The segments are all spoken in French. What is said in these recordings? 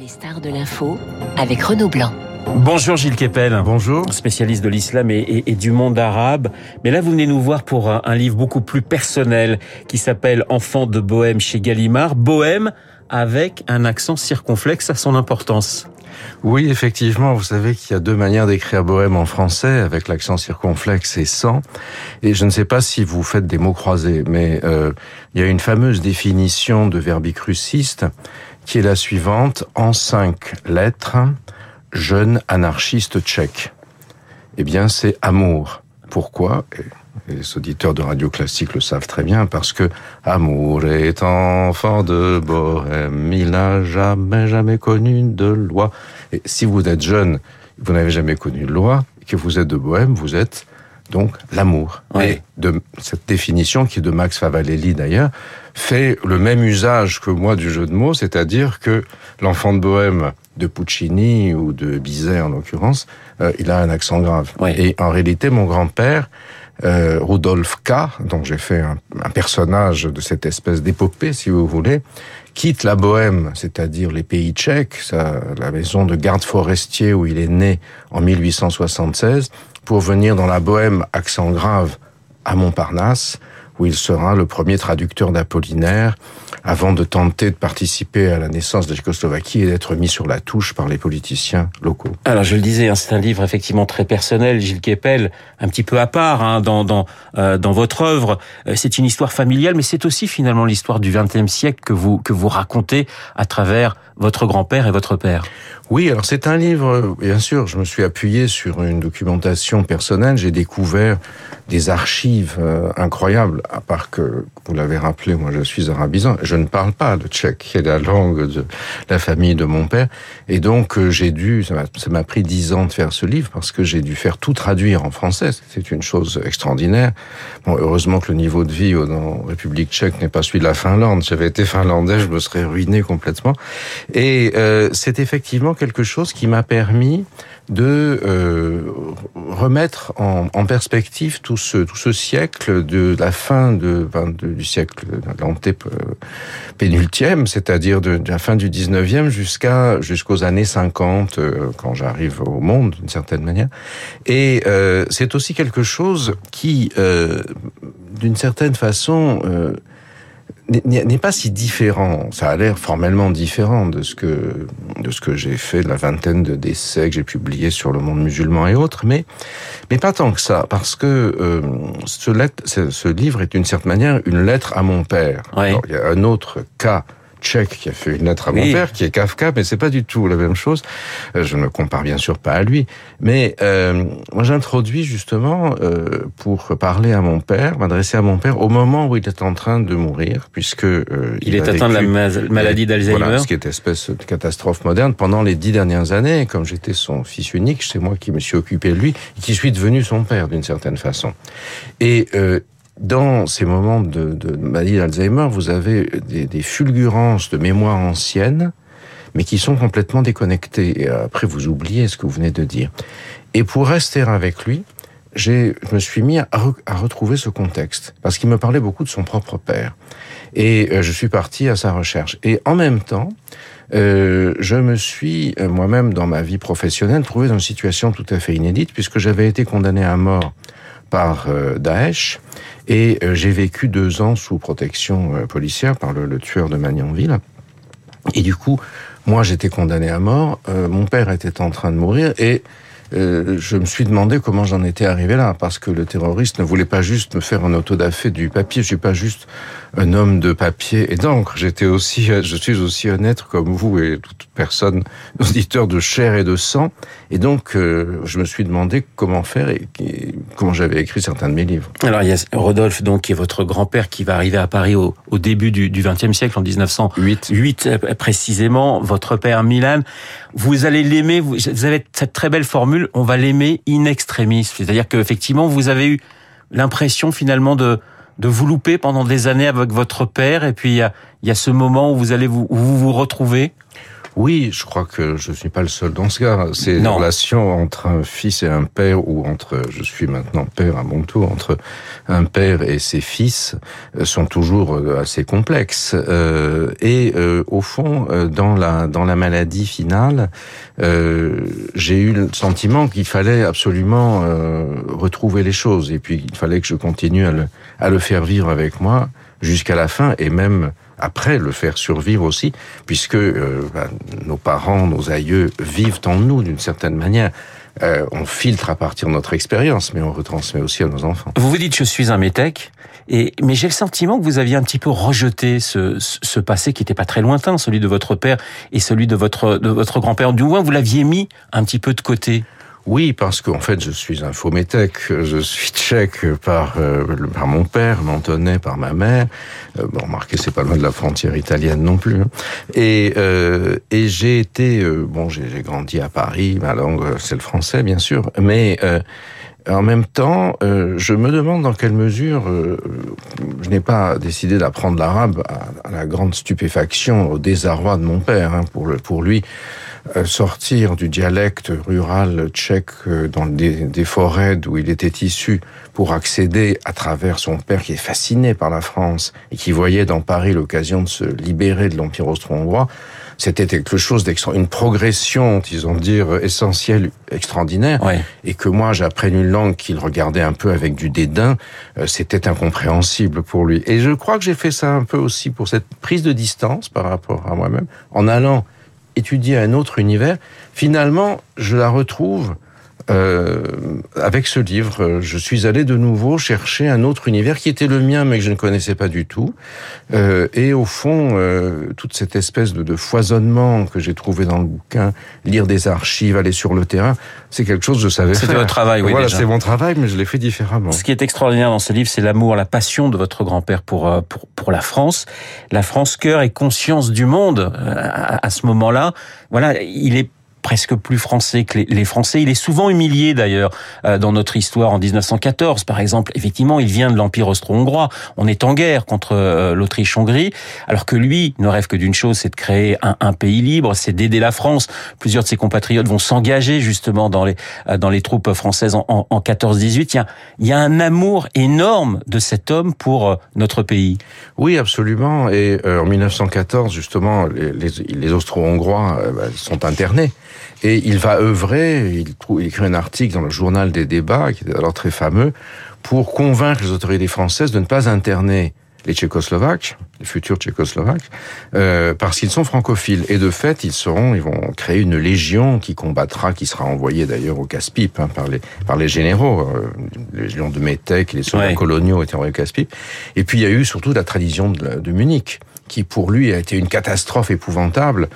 Les stars de l'info avec Renaud Blanc. Bonjour Gilles Kepel. Bonjour. Spécialiste de l'islam et, et, du monde arabe. Mais là, vous venez nous voir pour un, un livre beaucoup plus personnel qui s'appelle Enfant de Bohème chez Gallimard. Bohème avec un accent circonflexe à son importance. Oui, effectivement, vous savez qu'il y a deux manières d'écrire bohème en français, avec l'accent circonflexe et sans. Et je ne sais pas si vous faites des mots croisés, mais euh, il y a une fameuse définition de verbicruciste qui est la suivante, en cinq lettres, jeune anarchiste tchèque. Eh bien, c'est amour. Pourquoi? Les auditeurs de radio classique le savent très bien parce que amour est enfant de bohème, il n'a jamais jamais connu de loi. Et si vous êtes jeune, vous n'avez jamais connu de loi, et que vous êtes de bohème, vous êtes donc l'amour. Oui. Et de cette définition qui est de Max Favalelli d'ailleurs fait le même usage que moi du jeu de mots, c'est-à-dire que l'enfant de bohème de Puccini ou de Bizet en l'occurrence, euh, il a un accent grave. Oui. Et en réalité, mon grand-père euh, Rudolf K, dont j'ai fait un, un, personnage de cette espèce d'épopée, si vous voulez, quitte la Bohème, c'est-à-dire les pays tchèques, sa, la maison de garde forestier où il est né en 1876, pour venir dans la Bohème, accent grave, à Montparnasse, où il sera le premier traducteur d'Apollinaire, avant de tenter de participer à la naissance de Tchécoslovaquie et d'être mis sur la touche par les politiciens locaux. Alors je le disais, hein, c'est un livre effectivement très personnel, Gilles Kepel, un petit peu à part hein, euh, dans votre œuvre. Euh, c'est une histoire familiale, mais c'est aussi finalement l'histoire du XXe siècle que vous racontez à travers votre grand-père et votre père. Oui, alors c'est un livre, bien sûr, je me suis appuyé sur une documentation personnelle, j'ai découvert des archives euh, incroyables, à part que, vous l'avez rappelé, moi je suis arabisant, je ne parle pas le tchèque, qui est la langue de la famille de mon père, et donc euh, j'ai dû, ça m'a pris dix ans de faire ce livre, parce que j'ai dû faire tout traduire en français, c'est une chose extraordinaire. Bon, heureusement que le niveau de vie en République tchèque n'est pas celui de la Finlande, j'avais été finlandais, je me serais ruiné complètement, et euh, c'est effectivement quelque chose qui m'a permis de euh, remettre en, en, perspective tout ce, tout ce siècle de la fin de, de du siècle l'anté-pénultième, c'est-à-dire de, de, la fin du 19e jusqu'à jusqu'aux années 50, euh, quand j'arrive au monde d'une certaine manière. Et euh, c'est aussi quelque chose qui, euh, d'une certaine façon, n'est pas si différent. Ça a l'air formellement différent de ce que de ce que j'ai fait, de la vingtaine de décès que j'ai publiés sur le monde musulman et autres, mais mais pas tant que ça, parce que euh, ce, lettre, ce, ce, livre est d'une certaine manière une lettre à mon père. Oui. Alors, il y a un autre cas tchèque qui a fait une lettre à mon oui. père, qui est Kafka, mais c'est pas du tout la même chose. Euh, je ne compare bien sûr pas à lui, mais euh, moi j'introduis justement euh, pour parler à mon père, m'adresser à mon père au moment où il est en train de mourir, puisque euh, il, il est atteint de la maladie d'Alzheimer, voilà, ce qui est espèce de catastrophe moderne pendant les dix dernières années. Comme j'étais son fils unique, c'est moi qui me suis occupé de lui et qui suis devenu son père d'une certaine façon. Et euh, dans ces moments de, de maladie d'Alzheimer, vous avez des, des, fulgurances de mémoire ancienne, mais qui sont complètement déconnectées. Et après, vous oubliez ce que vous venez de dire. Et pour rester avec lui, je me suis mis à, re, à retrouver ce contexte, parce qu'il me parlait beaucoup de son propre père. Et euh, je suis parti à sa recherche. Et en même temps, euh, je me suis euh, moi-même, dans ma vie professionnelle, trouvé dans une situation tout à fait inédite, puisque j'avais été condamné à mort par euh, Daesh et euh, j'ai vécu deux ans sous protection euh, policière par le, le, tueur de Magnanville. Et du coup, moi j'étais condamné à mort, euh, mon père était en train de mourir et euh, je me suis demandé comment j'en étais arrivé là, parce que le terroriste ne voulait pas juste me faire un autodafé du papier. Je suis pas juste un homme de papier et d'encre. J'étais aussi, je suis aussi un être comme vous et toute personne, auditeur de chair et de sang. Et donc, euh, je me suis demandé comment faire et, et comment j'avais écrit certains de mes livres. Alors, il y a Rodolphe, donc, qui est votre grand-père, qui va arriver à Paris au, au début du XXe siècle, en 1908 8, précisément. Votre père, Milan. Vous allez l'aimer. Vous, vous avez cette très belle formule on va l'aimer in extremis. C'est-à-dire qu'effectivement, vous avez eu l'impression finalement de, de vous louper pendant des années avec votre père, et puis il y a, ce moment où vous allez vous, vous, vous retrouvez. Oui, je crois que je suis pas le seul dans ce cas. C'est une relation entre un fils et un père, ou entre, je suis maintenant père à mon tour, entre un père et ses fils, euh, sont toujours euh, assez complexes. Euh, et au fond, dans la dans la maladie finale, j'ai eu le sentiment qu'il fallait absolument retrouver les choses, et puis il fallait que je continue à le à le faire vivre avec moi jusqu'à la fin, et même après le faire survivre aussi, puisque euh, bah, nos parents, nos aïeux vivent en nous d'une certaine manière. Euh, on filtre à partir de notre expérience, mais on retransmet aussi à nos enfants. Vous vous dites je suis un métèque, et mais j'ai le sentiment que vous aviez un petit peu rejeté ce, ce passé qui n'était pas très lointain, celui de votre père et celui de votre de votre grand-père. Du moins, vous l'aviez mis un petit peu de côté. Oui, parce qu'en fait, je suis un faux métèque. Je suis tchèque par, euh, par mon père, mentonné par ma mère. Euh, bon, remarquez, c'est pas loin de la frontière italienne non plus. Hein. Et, euh, et j'ai été... Euh, bon, j'ai grandi à Paris. Ma langue, c'est le français, bien sûr. Mais... En même temps, je me demande dans quelle mesure je n'ai pas décidé d'apprendre l'arabe à, la grande stupéfaction, au désarroi de mon père. Hein, pour, lui, euh, sortir du dialecte rural tchèque euh, dans des, des, forêts d'où il était issu pour accéder à travers son père qui est fasciné par la France et qui voyait dans Paris l'occasion de se libérer de l'Empire austro-hongrois, c'était quelque chose d'extra, une progression, disons dire, essentielle, extraordinaire, et que moi j'apprenne une langue qu'il regardait un peu avec du dédain, euh, c'était incompréhensible pour lui. Et je crois que j'ai fait ça un peu aussi pour cette prise de distance par rapport à moi-même, en allant étudier un autre univers, finalement, je la retrouve euh, avec ce livre, je suis allé de nouveau chercher un autre univers qui était le mien, mais que je ne connaissais pas du tout. Euh, et au fond, euh, toute cette espèce de, de foisonnement que j'ai trouvé dans le bouquin, lire des archives, aller sur le terrain, c'est quelque chose que je savais faire. C'était votre travail, oui. Voilà, c'est mon travail, mais je l'ai fait différemment. Ce qui est extraordinaire dans ce livre, c'est l'amour, la passion de votre grand-père pour, euh, pour, pour la France. La France cœur et conscience du monde euh, à, à ce moment-là. Voilà, il est presque plus français que les, Français. Il est souvent humilié d'ailleurs euh, dans notre histoire en 1914, par exemple. Effectivement, il vient de l'Empire austro-hongrois. On est en guerre contre euh, l'Autriche-Hongrie, alors que lui ne rêve que d'une chose, c'est de créer un, pays libre, c'est d'aider la France. Plusieurs de ses compatriotes vont s'engager justement dans les euh, dans les troupes françaises en, en, en 14-18. Il y a il y a un amour énorme de cet homme pour notre pays. Oui, absolument. Et en 1914, justement, les Austro-Hongrois bah, sont internés. Et il va œuvrer, il, trouve, il écrit un article dans le journal des débats, qui est alors très fameux, pour convaincre les autorités françaises de ne pas interner les Tchécoslovaques, les futurs Tchécoslovaques, euh, parce qu'ils sont francophiles. Et de fait, ils seront, ils vont créer une légion qui combattra, qui sera envoyée d'ailleurs au casse-pipe hein, par les par les généraux. Euh, les légions de Métèque et les soldats coloniaux étaient envoyés au casse-pipe. Et puis il y a eu surtout la tradition de, de Munich qui pour lui a été une catastrophe épouvantable.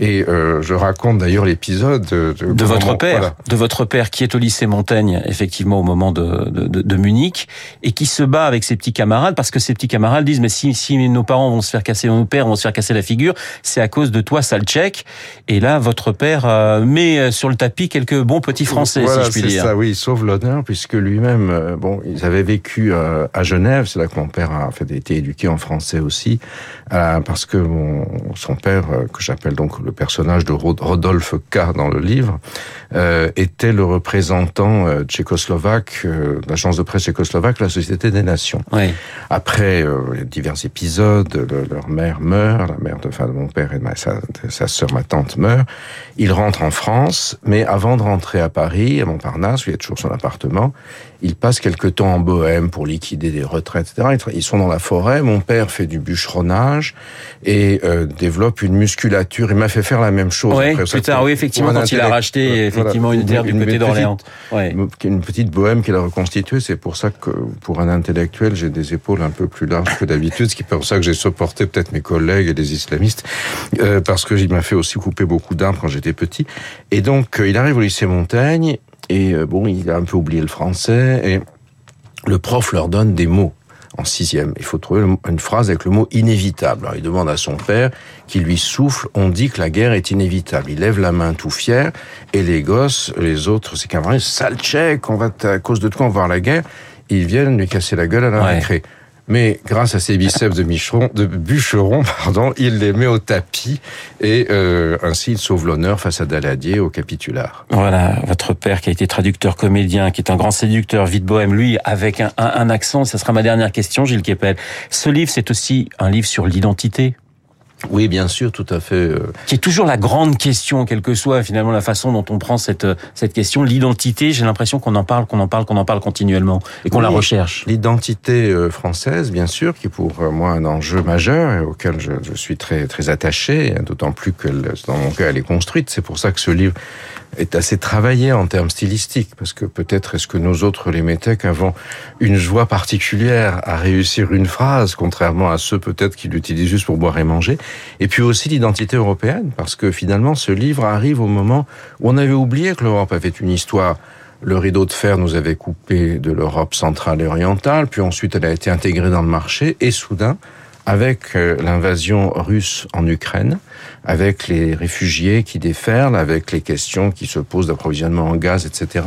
Et euh, je raconte d'ailleurs l'épisode de, de, votre père, voilà. de votre père qui est au lycée Montaigne effectivement au moment de, de, Munich et qui se bat avec ses petits camarades parce que ses petits camarades disent mais si, si nos parents vont se faire casser, nos pères vont se faire casser la figure, c'est à cause de toi, sale tchèque. Et là, votre père euh, met sur le tapis quelques bons petits Français, voilà, si je puis dire. Ça, oui, il sauve l'honneur puisque lui-même, euh, bon, ils avaient vécu euh, à Genève, c'est là que mon père a fait été éduqué en français aussi. Euh, parce que mon, son père, euh, que j'appelle donc le personnage de Rodolphe K dans le livre, euh, était le représentant euh, tchécoslovaque, euh, l'agence de presse tchécoslovaque, la Société des Nations. Oui. Après divers épisodes, le, leur mère meurt, la mère de, enfin, de mon père et de ma, sa, de sa sœur, ma tante meurt. Il rentre en France, mais avant de rentrer à Paris, à Montparnasse, où il y a toujours son appartement, il passe quelque temps en Bohème pour liquider des retraites, etc. Ils sont dans la forêt. Mon père fait du bûcheronnage et euh, développe une musculature. Il m'a fait faire la même chose. Oui, après, plus tard, oui, effectivement, quand il a racheté effectivement voilà, une terre du côté d'Orléans. Ouais. Une petite Bohème qu'il a reconstituée. C'est pour ça que, pour un intellectuel, j'ai des épaules un peu plus larges que d'habitude, ce qui est pour ça que j'ai supporté peut-être mes collègues et des islamistes, euh, parce que il m'a fait aussi couper beaucoup d'arbres quand j'étais petit. Et donc, euh, il arrive au lycée Montaigne et euh, bon, il a un peu oublié le français et le prof leur donne des mots en sixième. Il faut trouver une phrase avec le mot inévitable. Alors, il demande à son père qui lui souffle, on dit que la guerre est inévitable. Il lève la main tout fier et les gosses, les autres, ses camarades, sale tchèque, on va à cause de toi on va voir la guerre. Ils viennent lui casser la gueule à la ouais. récré. Mais grâce à ses biceps de, bûcheron, pardon, il les met au tapis et euh, ainsi il sauve l'honneur face à Daladier au capitular. Voilà, votre père qui a été traducteur comédien, qui est un grand séducteur, vite bohème, lui avec un, un, un accent. Ça sera ma dernière question, Gilles Kepel. Ce livre, c'est aussi un livre sur l'identité. Oui, bien sûr, tout à fait. Euh. Qui est toujours la grande question, quelle que soit finalement la façon dont on prend cette cette question, l'identité. J'ai l'impression qu'on en parle, qu'on en parle, qu'on en parle continuellement et qu'on la recherche. L'identité euh, française, bien sûr, qui est pour euh, moi un enjeu majeur et auquel je, je suis très très attaché, d'autant plus que dans mon cas elle est construite. C'est pour ça que ce livre est assez travaillé en termes stylistiques, parce que peut-être est-ce que nous autres, les métèques, avons une joie particulière à réussir une phrase, contrairement à ceux peut-être qui l'utilisent juste pour boire et manger. Et puis aussi l'identité européenne, parce que finalement, ce livre arrive au moment où on avait oublié que l'Europe avait une histoire le rideau de fer nous avait coupé de l'Europe centrale et orientale, puis ensuite elle a été intégrée dans le marché, et soudain, avec euh, l'invasion russe en Ukraine, avec les réfugiés qui déferlent, avec les questions qui se posent d'approvisionnement en gaz, etc.,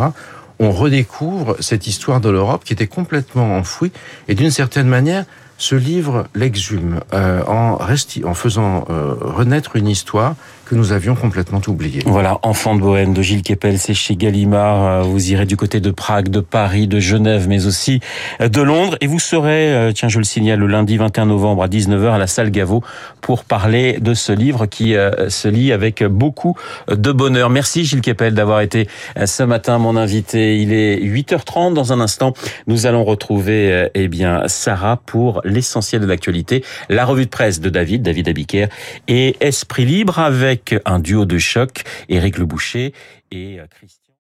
on redécouvre cette histoire de l'Europe qui était complètement enfouie et d'une certaine manière, ce livre l'exhume euh, en, en faisant euh, renaître une histoire que nous avions complètement oublié. Voilà, Enfant de Bohème de Gilles Kepel, c'est chez Gallimard. Euh, vous irez du côté de Prague, de Paris, de Genève, mais aussi euh, de Londres. Et vous serez, euh, tiens, je le signale, le lundi 21 novembre à 19h à la salle Gaveau pour parler de ce livre qui se lit avec beaucoup de bonheur. Merci Gilles Kepel d'avoir été ce matin mon invité. Il est 8h30 dans un instant. Nous allons retrouver eh bien Sarah pour l'essentiel de l'actualité, la revue de presse de David, David Abiker et Esprit Libre avec un duo de choc, Éric Le Boucher et euh, Christian.